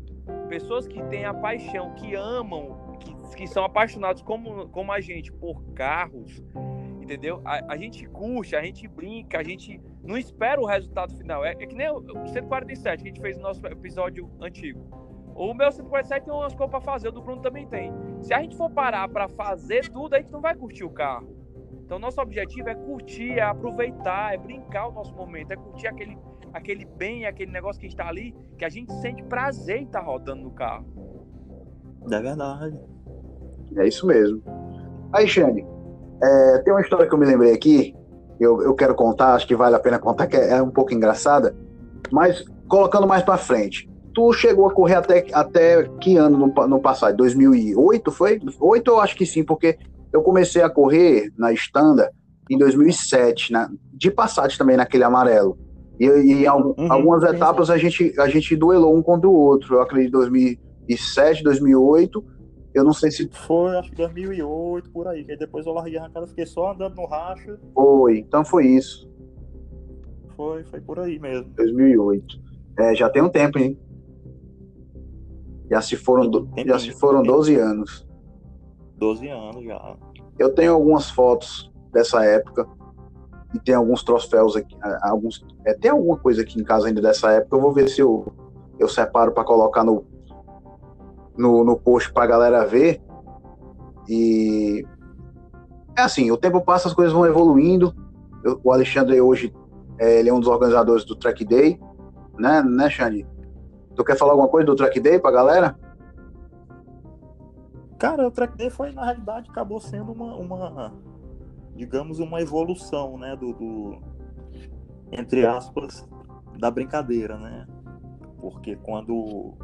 Speaker 2: Pessoas que têm a paixão, que amam, que, que são apaixonados como, como a gente por carros, entendeu? A, a, gente curte, a gente brinca, a gente não espera o resultado final. É, é que nem o 147 que a gente fez no nosso episódio antigo. O meu 147 tem umas coisas pra fazer, o do Bruno também tem. Se a gente for parar pra fazer tudo, a gente não vai curtir o carro. Então, nosso objetivo é curtir, é aproveitar, é brincar o nosso momento, é curtir aquele, aquele bem, aquele negócio que está ali, que a gente sente prazer em estar tá rodando no carro.
Speaker 3: É verdade.
Speaker 1: É isso mesmo. Aí, Xande, é, tem uma história que eu me lembrei aqui, eu, eu quero contar, acho que vale a pena contar, que é, é um pouco engraçada, mas colocando mais para frente. Tu chegou a correr até, até que ano no, no passado? 2008 foi? 8 eu acho que sim, porque eu comecei a correr na estanda em 2007, né, de Passat também naquele amarelo. E, e uhum, algumas etapas a gente, a gente duelou um contra o outro. Eu acredito 2007, 2008 eu não sei se.
Speaker 3: Foi, acho que 2008, por aí. Aí depois eu larguei a arrancada, fiquei só andando no racha.
Speaker 1: Foi, então foi isso.
Speaker 3: Foi, foi por aí mesmo.
Speaker 1: 2008. É, já tem um tempo, hein? Já se foram, do... já se foram 12 anos.
Speaker 3: 12 anos já.
Speaker 1: Eu tenho algumas fotos dessa época e tem alguns troféus aqui, alguns, é, tem alguma coisa aqui em casa ainda dessa época. Eu vou ver se eu, eu separo para colocar no, no, no post pra galera ver. E é assim, o tempo passa, as coisas vão evoluindo. Eu, o Alexandre hoje é, ele é um dos organizadores do Track Day, né, né, Xande? Tu quer falar alguma coisa do Track Day pra galera?
Speaker 3: Cara, o Track Day foi, na realidade, acabou sendo uma, uma digamos, uma evolução, né, do, do, entre aspas, da brincadeira, né? Porque quando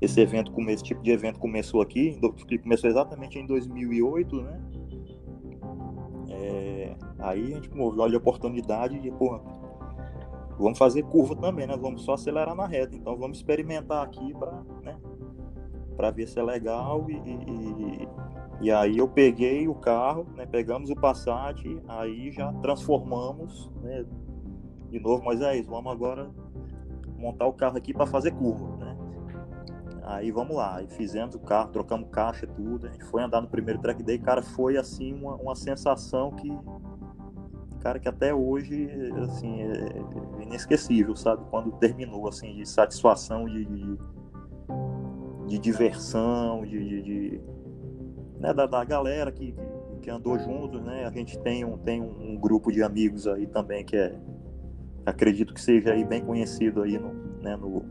Speaker 3: esse evento, esse tipo de evento começou aqui, começou exatamente em 2008, né? É, aí a gente olha a oportunidade de, porra, vamos fazer curva também, né? Vamos só acelerar na reta, então vamos experimentar aqui para, né? Para ver se é legal e, e, e, aí eu peguei o carro, né? Pegamos o Passat, aí já transformamos, né? De novo, mas é isso, vamos agora montar o carro aqui para fazer curva, né? Aí vamos lá, aí fizemos o carro, trocamos caixa tudo, a gente foi andar no primeiro track day, cara, foi assim uma, uma sensação que, cara, que até hoje, assim, é inesquecível, sabe? Quando terminou, assim, de satisfação, de, de, de diversão, de, de, de né, da, da galera que, que andou juntos, né? A gente tem um, tem um, grupo de amigos aí também que é, acredito que seja aí bem conhecido aí no, né, no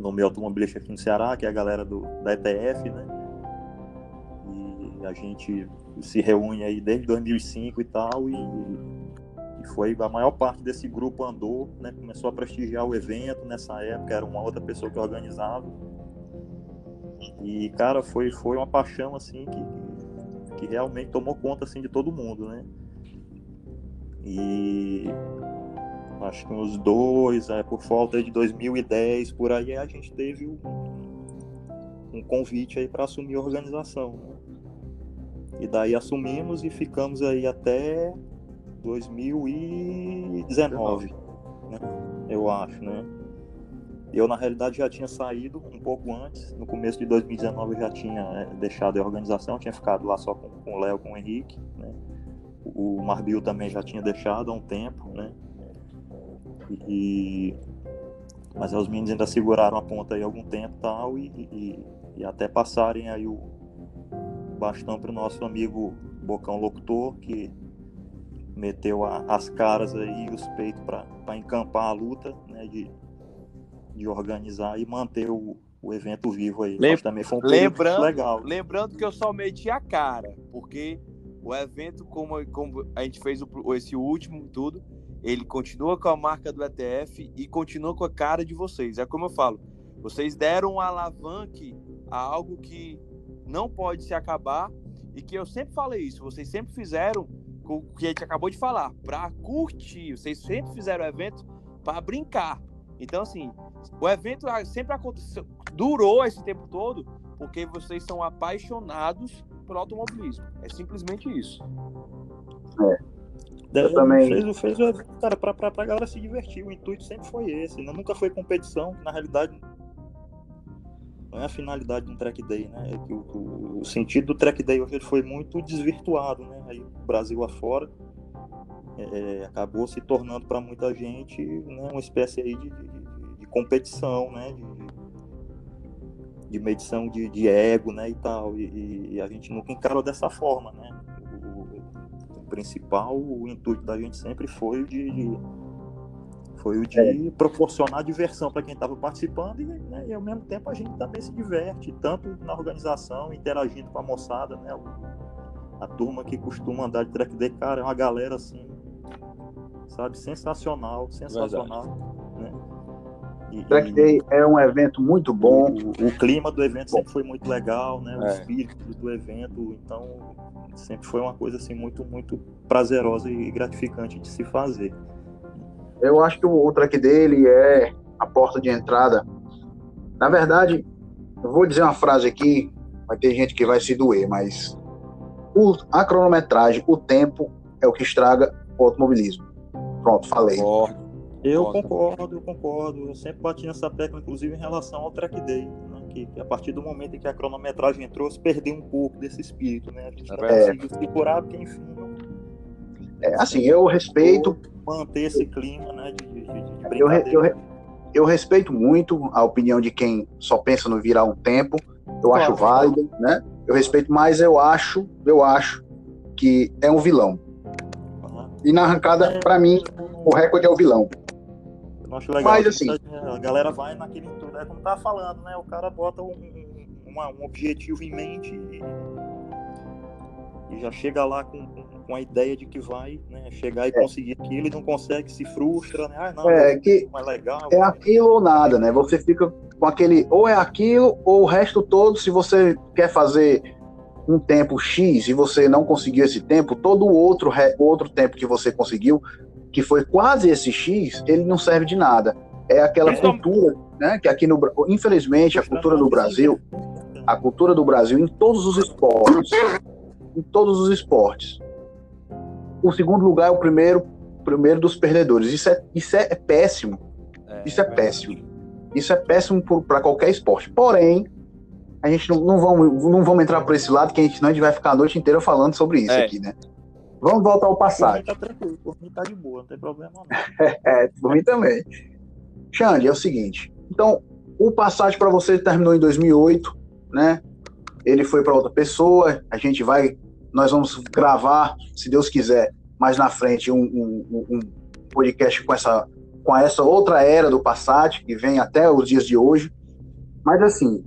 Speaker 3: no meu automobilista aqui no Ceará, que é a galera do, da ETF, né? E a gente se reúne aí desde 2005 e tal, e, e foi a maior parte desse grupo andou, né? Começou a prestigiar o evento nessa época, era uma outra pessoa que organizava. E, cara, foi, foi uma paixão, assim, que, que realmente tomou conta, assim, de todo mundo, né? E acho que uns dois, é, por falta de 2010, por aí a gente teve um, um convite aí para assumir a organização. Né? E daí assumimos e ficamos aí até 2019, né? eu acho, né? Eu, na realidade, já tinha saído um pouco antes. No começo de 2019, eu já tinha é, deixado a organização, tinha ficado lá só com, com o Léo, com o Henrique. Né? O Marbil também já tinha deixado há um tempo, né? E, mas os meninos ainda seguraram a ponta aí algum tempo tal, e, e, e até passarem aí o bastão para o nosso amigo Bocão Locutor, que meteu a, as caras aí e os peitos para encampar a luta, né, de, de organizar e manter o, o evento vivo aí.
Speaker 2: Lem também foi um lembrando, legal. Lembrando que eu só meti a cara, porque o evento, como, como a gente fez o, esse último tudo, ele continua com a marca do ETF e continua com a cara de vocês. É como eu falo, vocês deram um alavanque a algo que não pode se acabar e que eu sempre falei isso, vocês sempre fizeram o que a gente acabou de falar, para curtir, vocês sempre fizeram o evento para brincar. Então, assim, o evento sempre aconteceu, durou esse tempo todo porque vocês são apaixonados pelo automobilismo. É simplesmente isso.
Speaker 1: É. Eu também.
Speaker 3: Fez, fez, cara, pra, pra, pra galera se divertir. O intuito sempre foi esse. Né? Nunca foi competição, na realidade não é a finalidade de um track day, né? É que o, o, o, sentido do track day hoje foi muito desvirtuado, né? Aí Brasil afora é, acabou se tornando para muita gente né, uma espécie aí de, de, de, competição, né? De, de medição de, de ego, né, e tal, e, e, a gente nunca encarou dessa forma, né, o, o principal, o intuito da gente sempre foi o de, de foi o de é. proporcionar diversão para quem estava participando e, né, e, ao mesmo tempo a gente também se diverte, tanto na organização, interagindo com a moçada, né? A turma que costuma andar de track day, cara, é uma galera assim, sabe, sensacional, sensacional. Né?
Speaker 1: E, track Day é um evento muito bom.
Speaker 3: O, o clima do evento sempre foi muito legal, né? O é. espírito do evento, então sempre foi uma coisa assim muito, muito prazerosa e gratificante de se fazer.
Speaker 1: Eu acho que o track dele é a porta de entrada. Na verdade, eu vou dizer uma frase aqui, vai ter gente que vai se doer, mas o, a cronometragem, o tempo, é o que estraga o automobilismo. Pronto, falei.
Speaker 3: Eu concordo, eu concordo. Eu sempre bati nessa tecla, inclusive em relação ao track day, né? que, que, a partir do momento em que a cronometragem entrou, se perdeu um pouco desse espírito, né? A gente não é. conseguiu segurar, porque enfim.
Speaker 1: É, assim, eu respeito.
Speaker 3: Manter esse clima, né? De, de, de
Speaker 1: eu, eu, eu, respeito muito a opinião de quem só pensa no virar um tempo. Eu claro, acho válido, né? Eu respeito, mas eu acho, eu acho que é um vilão. E na arrancada, para mim, o recorde é o vilão.
Speaker 3: Eu acho legal. Mas assim. A galera vai naquele intuito, é como tava falando, né? O cara bota um, uma, um objetivo em mente e, e já chega lá com, com, a ideia de que vai né, chegar e é. conseguir aquilo e não consegue, se frustra, né? Ah, não,
Speaker 1: é, que é legal. É aquilo ou nada, né? Você fica com aquele ou é aquilo ou o resto todo, se você quer fazer um tempo X e você não conseguiu esse tempo, todo o outro, outro tempo que você conseguiu, que foi quase esse X, ele não serve de nada. É aquela cultura, né, que aqui no infelizmente a cultura do Brasil, a cultura do Brasil em todos os esportes, em todos os esportes. O segundo lugar é o primeiro, primeiro dos perdedores. Isso é, isso é, péssimo. É, isso é, péssimo. Isso é péssimo para qualquer esporte. Porém, a gente não, não, vamos, não vamos entrar por esse lado, que a gente, não a gente vai ficar a noite inteira falando sobre isso é. aqui, né? Vamos voltar ao passado.
Speaker 3: Por mim tá tranquilo, por mim tá de boa, não tem problema não. [laughs]
Speaker 1: é, por mim também. Xande, é o seguinte, então, o Passat para você terminou em 2008, né? Ele foi para outra pessoa, a gente vai, nós vamos gravar, se Deus quiser, mais na frente, um, um, um podcast com essa com essa outra era do Passat, que vem até os dias de hoje. Mas assim,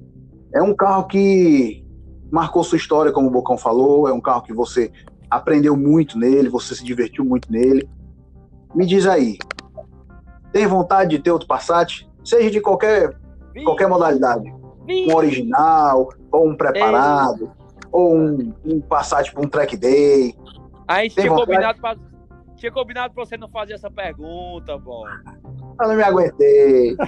Speaker 1: é um carro que marcou sua história, como o Bocão falou, é um carro que você aprendeu muito nele, você se divertiu muito nele. Me diz aí, tem vontade de ter outro Passat? Seja de qualquer, qualquer modalidade. Um original, ou um preparado, Ei. ou um, um Passat para um track day.
Speaker 2: A gente tinha combinado, pra, tinha combinado pra você não fazer essa pergunta, bom.
Speaker 1: Eu não me aguentei. [laughs]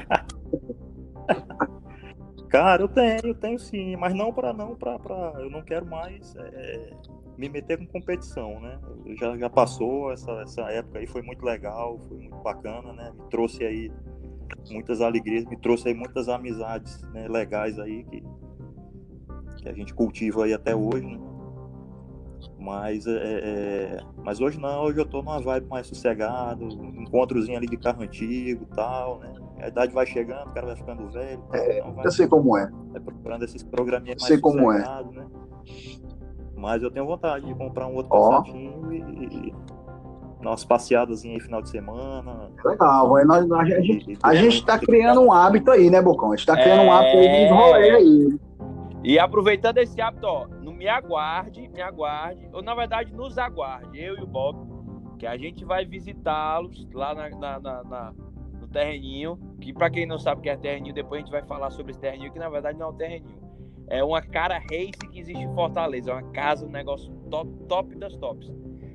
Speaker 3: Cara, eu tenho, eu tenho sim, mas não para não para eu não quero mais é, me meter com competição, né? Já, já passou essa, essa época aí, foi muito legal, foi muito bacana, né? Me trouxe aí muitas alegrias, me trouxe aí muitas amizades né, legais aí que, que a gente cultiva aí até hoje, né? Mas, é, é, mas hoje não, hoje eu tô numa vibe mais sossegado, encontrozinho ali de carro antigo e tal, né? A idade vai chegando, o cara vai ficando velho.
Speaker 1: É, então vai, eu sei como é.
Speaker 3: Vai procurando esses programinhas
Speaker 1: mais sei como é. né?
Speaker 3: Mas eu tenho vontade de comprar um outro oh. passatinho e, e umas passeadas aí final de semana.
Speaker 1: Legal, nós, nós, a gente, a gente tá criando um hábito aí, né, Bocão? A gente tá criando é... um hábito aí de rolê aí.
Speaker 2: E aproveitando esse hábito, ó, não me aguarde, me aguarde, ou na verdade nos aguarde, eu e o Bob, que a gente vai visitá-los lá na, na, na, na, no terreninho, que para quem não sabe o que é terreninho, depois a gente vai falar sobre esse terreninho, que na verdade não é um terreninho é uma cara race que existe em Fortaleza. É uma casa, um negócio top, top das tops.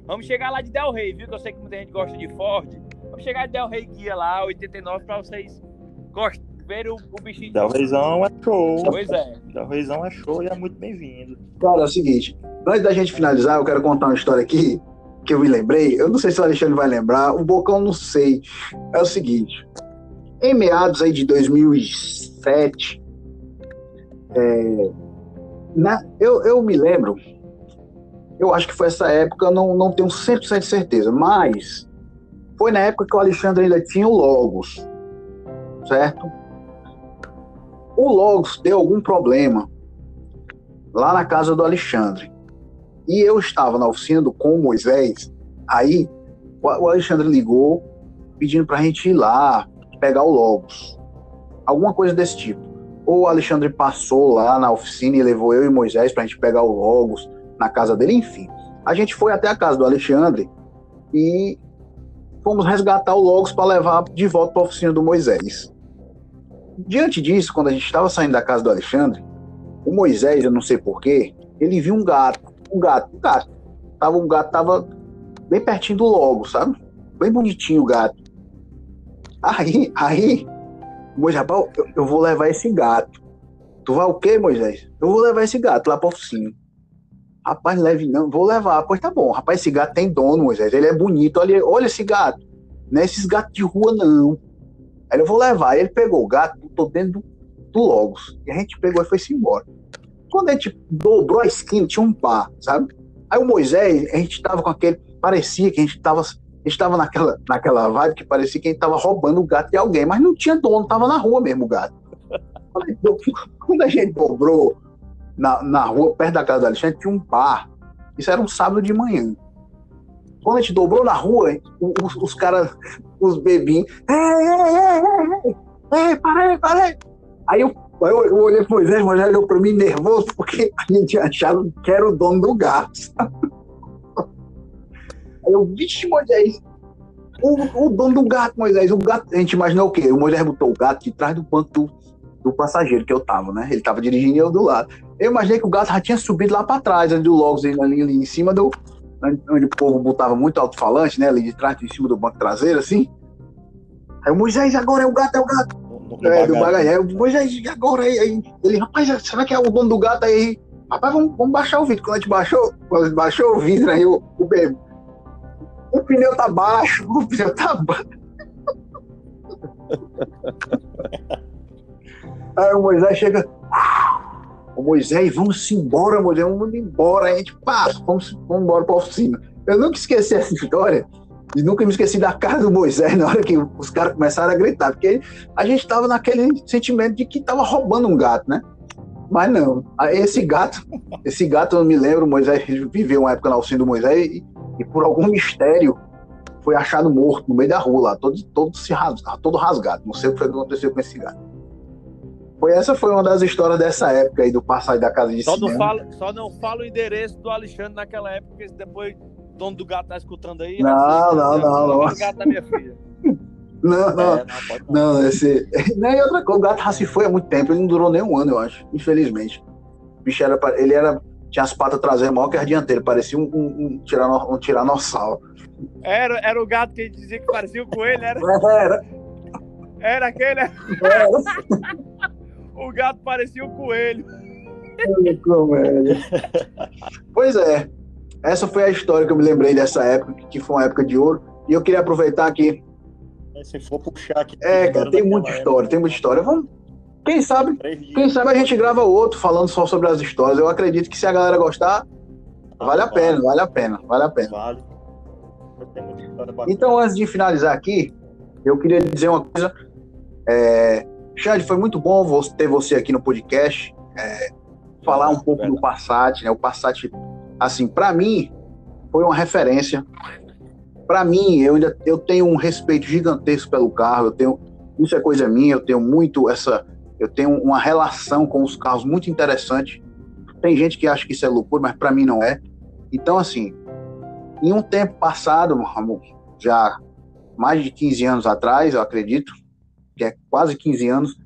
Speaker 2: Vamos chegar lá de Del Rey, viu? Que eu sei que muita gente gosta de Ford. Vamos chegar de Del Rey Guia lá, 89, para vocês verem o, o bichinho.
Speaker 3: Del Reizão é show.
Speaker 2: Pois é.
Speaker 3: Del Reizão é show e é muito bem-vindo.
Speaker 1: Cara, é o seguinte. Antes da gente finalizar, eu quero contar uma história aqui que eu me lembrei. Eu não sei se o Alexandre vai lembrar. O Bocão não sei. É o seguinte. Em meados aí de 2007, é, na, eu, eu me lembro, eu acho que foi essa época, não, não tenho 100% de certeza, mas foi na época que o Alexandre ainda tinha o Logos, certo? o Logos deu algum problema lá na casa do Alexandre. E eu estava na oficina do, com o Moisés. Aí o Alexandre ligou pedindo para a gente ir lá pegar o Logos. Alguma coisa desse tipo. Ou o Alexandre passou lá na oficina e levou eu e Moisés para a gente pegar o Logos na casa dele, enfim. A gente foi até a casa do Alexandre e fomos resgatar o Logos para levar de volta para a oficina do Moisés. Diante disso, quando a gente estava saindo da casa do Alexandre, o Moisés, eu não sei porquê, ele viu um gato, um gato, um gato. Tava, um gato tava bem pertinho do logo, sabe? Bem bonitinho o gato. Aí, aí, Moisés, rapaz, eu, eu, vou levar esse gato. Tu vai o quê, Moisés? Eu vou levar esse gato lá pra oficina. Rapaz, leve não, vou levar. Pois tá bom, rapaz, esse gato tem dono, Moisés. Ele é bonito, olha, olha esse gato. Não é esses gatos de rua, não. Aí eu vou levar. Ele pegou o gato, botou dentro do, do Logos. E a gente pegou e foi-se embora. Quando a gente dobrou a esquina, tinha um bar, sabe? Aí o Moisés, a gente tava com aquele. Parecia que a gente tava, a gente tava naquela, naquela vibe que parecia que a gente tava roubando o gato de alguém, mas não tinha dono, tava na rua mesmo o gato. Quando a gente dobrou na, na rua, perto da casa do Alexandre, tinha um bar. Isso era um sábado de manhã. Quando a gente dobrou na rua, os, os caras, os bebinhos, ei, ei, ei, ei, ei, parei, parei. Aí eu, eu, eu olhei pro Moisés, Moisés olhou pra mim nervoso, porque a gente achava que era o dono do gato. Aí [laughs] eu, vixe, Moisés, o, o, dono do gato, Moisés, o gato, a gente imaginou o quê? O Moisés botou o gato de trás do banco do, do passageiro que eu tava, né? Ele tava dirigindo e eu do lado. Eu imaginei que o gato já tinha subido lá para trás, onde o Logos ali, ali, em cima do. onde o povo botava muito alto-falante, né? Ali de trás, em cima do banco traseiro, assim. Aí o Moisés, agora é o gato, é o gato é, do Magalhães. Moisés, agora aí, aí. Ele, rapaz, será que é o dono do gato aí? Rapaz, vamos, vamos baixar o vidro. Quando a gente baixou, quando a gente baixou o vidro aí, o, o bebê. O pneu tá baixo, o pneu tá baixo. aí o Moisés chega. O Moisés, vamos embora, Moisés, vamos embora. Aí a gente passa, vamos, vamos embora pra oficina. Eu nunca esqueci essa história e nunca me esqueci da cara do Moisés na hora que os caras começaram a gritar, porque a gente estava naquele sentimento de que estava roubando um gato, né? Mas não, esse gato, esse gato eu me lembro, Moisés viveu uma época na oficina do Moisés e, e, por algum mistério foi achado morto no meio da rua lá, todo, todo, se ras, todo rasgado. Não sei o que aconteceu com esse gato. Foi, essa foi uma das histórias dessa época aí do passagem da casa de
Speaker 2: só Não fala, só não fala o endereço do Alexandre naquela época, porque depois dono do gato tá escutando aí?
Speaker 1: Não, assim, não, não, não.
Speaker 2: O gato da minha filha. [laughs]
Speaker 1: Não, não, é, não, não, esse. [laughs] Nem outra coisa, o gato já se foi há muito tempo, ele não durou nem um ano, eu acho, infelizmente. O bicho era, ele era, tinha as patas traseiras maior que as dianteiras, parecia um, um, um, tirano, um tiranossauro.
Speaker 2: Era, era o gato que dizia que parecia o coelho, era?
Speaker 1: Era.
Speaker 2: Era aquele? Era. [laughs] o gato parecia o coelho.
Speaker 1: Pois é, essa foi a história que eu me lembrei dessa época, que foi uma época de ouro. E eu queria aproveitar aqui.
Speaker 3: É, se for puxar aqui.
Speaker 1: É, cara, tem muita história, tem muita história. Vamos. Quem sabe, quem sabe a gente grava outro falando só sobre as histórias. Eu acredito que se a galera gostar, ah, vale a pena, vale a pena, vale a pena. Vale. Então, antes de finalizar aqui, eu queria dizer uma coisa. É, Xande, foi muito bom ter você aqui no podcast. É, falar um pouco do Passat, né? O Passat assim, para mim, foi uma referência. Para mim, eu ainda eu tenho um respeito gigantesco pelo carro. Eu tenho isso é coisa minha. Eu tenho muito essa, eu tenho uma relação com os carros muito interessante. Tem gente que acha que isso é loucura, mas para mim não é. Então, assim, em um tempo passado, já mais de 15 anos atrás, eu acredito, que é quase 15 anos,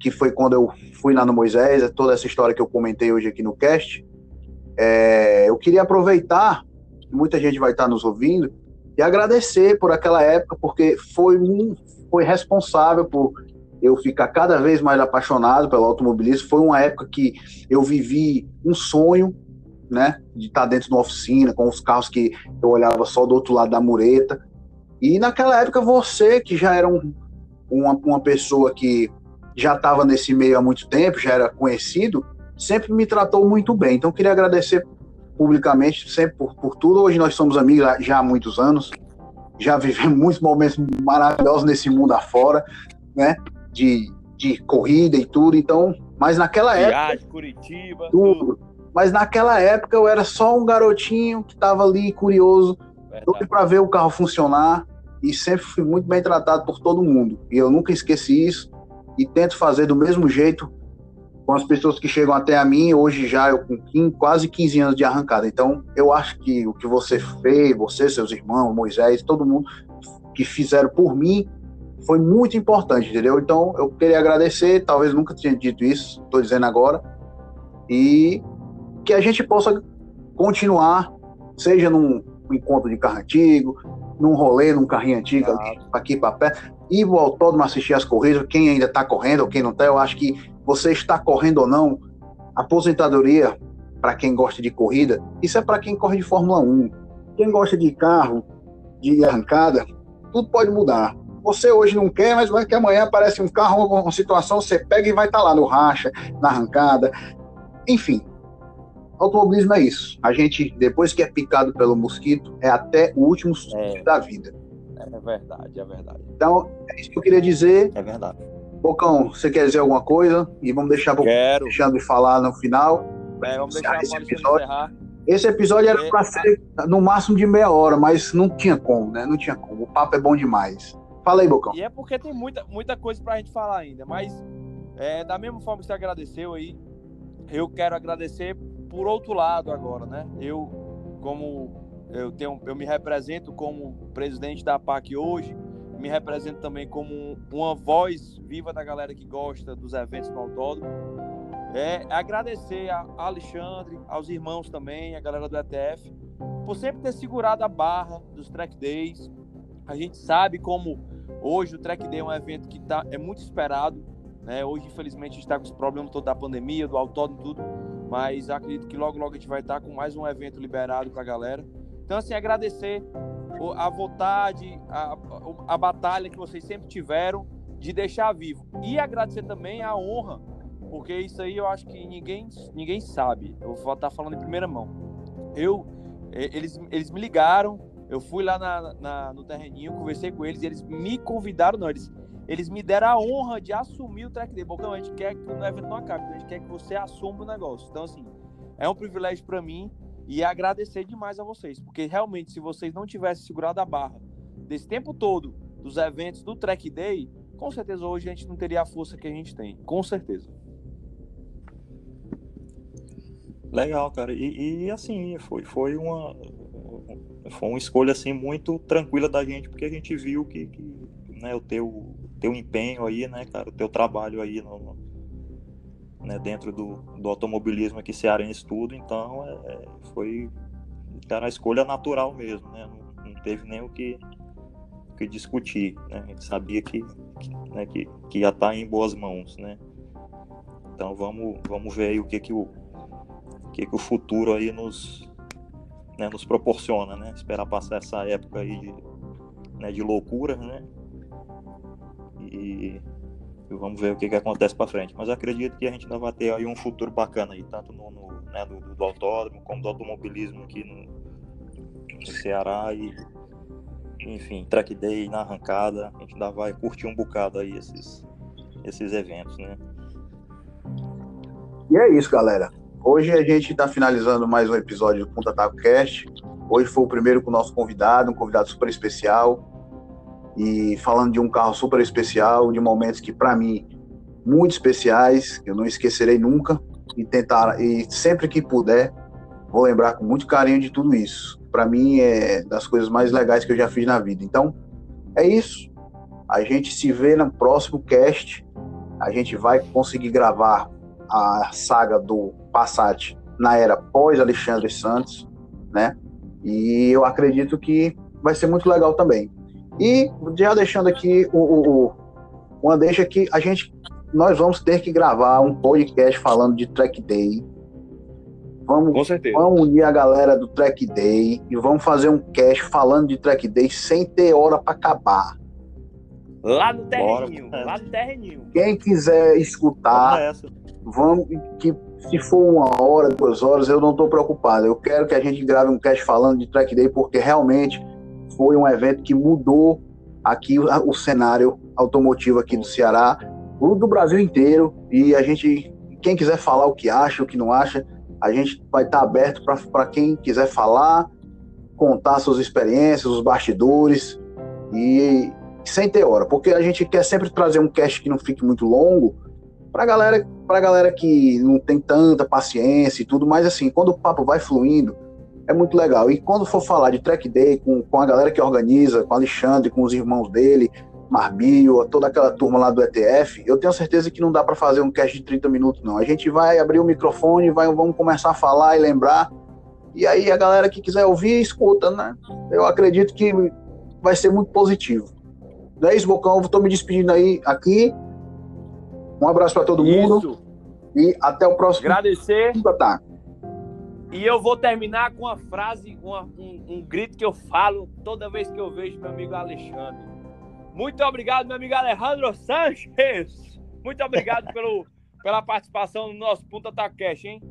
Speaker 1: que foi quando eu fui lá no Moisés, é toda essa história que eu comentei hoje aqui no cast. É, eu queria aproveitar, muita gente vai estar nos ouvindo, e agradecer por aquela época, porque foi, foi responsável por eu ficar cada vez mais apaixonado pelo automobilismo. Foi uma época que eu vivi um sonho, né, de estar dentro de uma oficina, com os carros que eu olhava só do outro lado da mureta. E naquela época você, que já era um, uma, uma pessoa que já estava nesse meio há muito tempo, já era conhecido, sempre me tratou muito bem. Então, queria agradecer publicamente sempre por, por tudo. Hoje nós somos amigos já há muitos anos, já vivemos [laughs] muitos momentos maravilhosos nesse mundo afora, né? De de corrida e tudo, então, mas naquela
Speaker 2: Viagem,
Speaker 1: época.
Speaker 2: Curitiba,
Speaker 1: tudo.
Speaker 2: tudo.
Speaker 1: Mas naquela época eu era só um garotinho que estava ali curioso, doido para ver o carro funcionar e sempre fui muito bem tratado por todo mundo. E eu nunca esqueci isso e tento fazer do mesmo jeito com as pessoas que chegam até a mim, hoje já eu com 15, quase 15 anos de arrancada. Então, eu acho que o que você fez, você, seus irmãos, Moisés, todo mundo que fizeram por mim, foi muito importante, entendeu? Então, eu queria agradecer, talvez nunca tinha dito isso, estou dizendo agora, e que a gente possa continuar, seja num encontro de carro antigo, num rolê, num carrinho antigo, aqui para perto, ir ao autódromo assistir as corridas, quem ainda está correndo ou quem não está, eu acho que você está correndo ou não, aposentadoria, para quem gosta de corrida, isso é para quem corre de Fórmula 1. Quem gosta de carro, de arrancada, tudo pode mudar. Você hoje não quer, mas vai que amanhã aparece um carro, uma situação, você pega e vai estar lá no racha, na arrancada. Enfim, automobilismo é isso. A gente, depois que é picado pelo mosquito, é até o último suspiro
Speaker 2: É.
Speaker 1: da vida.
Speaker 2: É verdade, é verdade.
Speaker 1: Então, é isso que eu queria dizer.
Speaker 3: É verdade.
Speaker 1: Bocão, você quer dizer alguma coisa? E vamos deixar para
Speaker 2: Quero.
Speaker 1: deixando de falar no final.
Speaker 2: É, vamos deixar
Speaker 1: esse episódio. Esse episódio era
Speaker 2: É.
Speaker 1: para ser no máximo de meia hora, mas não tinha como, né? Não tinha como. O papo é bom demais. Fala aí, Bocão.
Speaker 2: E é porque tem muita, muita coisa pra gente falar ainda. Mas é, da mesma forma que você agradeceu aí, eu quero agradecer por outro lado agora, né? Eu, como eu tenho, eu me represento como presidente da PAC hoje, me represento também como uma voz viva da galera que gosta dos eventos no autódromo. É agradecer a Alexandre, aos irmãos também, a galera do ETF, por sempre ter segurado a barra dos track days. A gente sabe como hoje o track day é um evento que tá, é muito esperado. Né? Hoje, infelizmente, a gente está com esse problema todo da pandemia, do autódromo, tudo. Mas acredito que logo, logo a gente vai estar com mais um evento liberado para a galera. Então, assim, agradecer a vontade, a, a, batalha que vocês sempre tiveram de deixar vivo. E agradecer também a honra, porque isso aí eu acho que ninguém, ninguém sabe. Eu vou estar falando em primeira mão. Eu, eh, eles, eles me ligaram, eu fui lá na, na- no terreninho, conversei com eles e eles me convidaram, não, eles, eles me deram a honra de assumir o track day. Bocão, a gente quer que o evento não acabe, a gente quer que você assuma o negócio. Então, assim, é um privilégio para mim e agradecer demais a vocês, porque realmente, se vocês não tivessem segurado a barra desse tempo todo dos eventos do track day, com certeza hoje a gente não teria a força que a gente tem, com certeza.
Speaker 3: Legal, cara. E, e, assim, foi, foi uma foi uma escolha assim muito tranquila da gente, porque a gente viu que, que né, o teu, teu empenho aí, né, cara, o teu trabalho aí no, né, dentro do, do automobilismo aqui cearense tudo, então é, é, foi cara, a escolha natural mesmo, né? Não, não teve nem o que, que discutir, né? A gente sabia que, que, né, que, que ia estar em boas mãos, né? Então vamos, vamos ver aí o que que o, o que que o futuro aí nos, né, nos proporciona, né? Esperar passar essa época aí de, né, de loucura, né? E, e vamos ver o que, que acontece para frente. Mas acredito que a gente ainda vai ter aí um futuro bacana aí, tanto no, no, né, do, do autódromo como do automobilismo aqui no, no Ceará e enfim, track day na arrancada, a gente ainda vai curtir um bocado aí esses, esses eventos, né?
Speaker 1: E é isso, galera. Hoje a gente está finalizando mais um episódio do Punta Taco Cast. Hoje foi o primeiro com o nosso convidado, um convidado super especial. E falando de um carro super especial, de momentos que, para mim, muito especiais, que eu não esquecerei nunca. E tentar, e sempre que puder, vou lembrar com muito carinho de tudo isso. Para mim, é das coisas mais legais que eu já fiz na vida. Então, é isso. A gente se vê no próximo cast. A gente vai conseguir gravar a saga do Passat na era pós Alexandre Santos, né? E eu acredito que vai ser muito legal também. E já deixando aqui o, o, o uma deixa que a gente nós vamos ter que gravar um podcast falando de Track Day. Vamos,
Speaker 2: Com certeza.
Speaker 1: vamos unir a galera do Track Day e vamos fazer um cast falando de Track Day sem ter hora para acabar.
Speaker 2: Lá no terreninho,
Speaker 3: bora.
Speaker 2: lá no terreninho.
Speaker 1: Quem quiser escutar,
Speaker 3: vamos
Speaker 1: que se for uma hora, duas horas, eu não estou preocupado. Eu quero que a gente grave um cast falando de Track Day, porque realmente foi um evento que mudou aqui o cenário automotivo aqui do Ceará do Brasil inteiro. E a gente, quem quiser falar o que acha, o que não acha, a gente vai estar aberto para quem quiser falar, contar suas experiências, os bastidores e sem ter hora, porque a gente quer sempre trazer um cast que não fique muito longo para galera, para galera que não tem tanta paciência e tudo, mas assim, quando o papo vai fluindo, é muito legal. E quando for falar de track day com, com a galera que organiza, com o Alexandre, com os irmãos dele, Marbio, toda aquela turma lá do ETF, eu tenho certeza que não dá para fazer um cast de 30 minutos, não. A gente vai abrir o microfone, vai, vamos começar a falar e lembrar. E aí a galera que quiser ouvir, escuta, né? Eu acredito que vai ser muito positivo. Não é isso, Bocão? Estou me despedindo aí aqui. Um abraço para todo Isso. mundo. E até o próximo.
Speaker 2: Agradecer. Tá. E eu vou terminar com uma frase, uma, um, um, grito que eu falo toda vez que eu vejo meu amigo Alexandre. Muito obrigado, meu amigo Alejandro Sanches. Muito obrigado pelo, [laughs] pela participação no nosso Punta Takeshi, hein?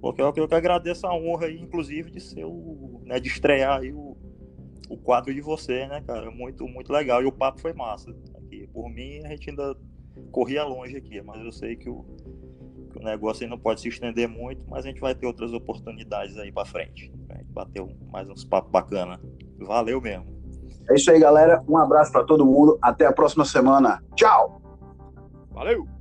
Speaker 3: Porque eu, eu que agradeço a honra aí, inclusive, de ser o. Né, de estrear aí o, o quadro de você, né, cara? Muito, muito legal. E o papo foi massa. Aqui, por mim, a gente ainda corria longe aqui, mas eu sei que o, que o negócio aí não pode se estender muito, mas a gente vai ter outras oportunidades aí para frente. A gente bateu mais uns papos bacana. Valeu mesmo.
Speaker 1: É isso aí, galera. Um abraço para todo mundo. Até a próxima semana. Tchau.
Speaker 2: Valeu.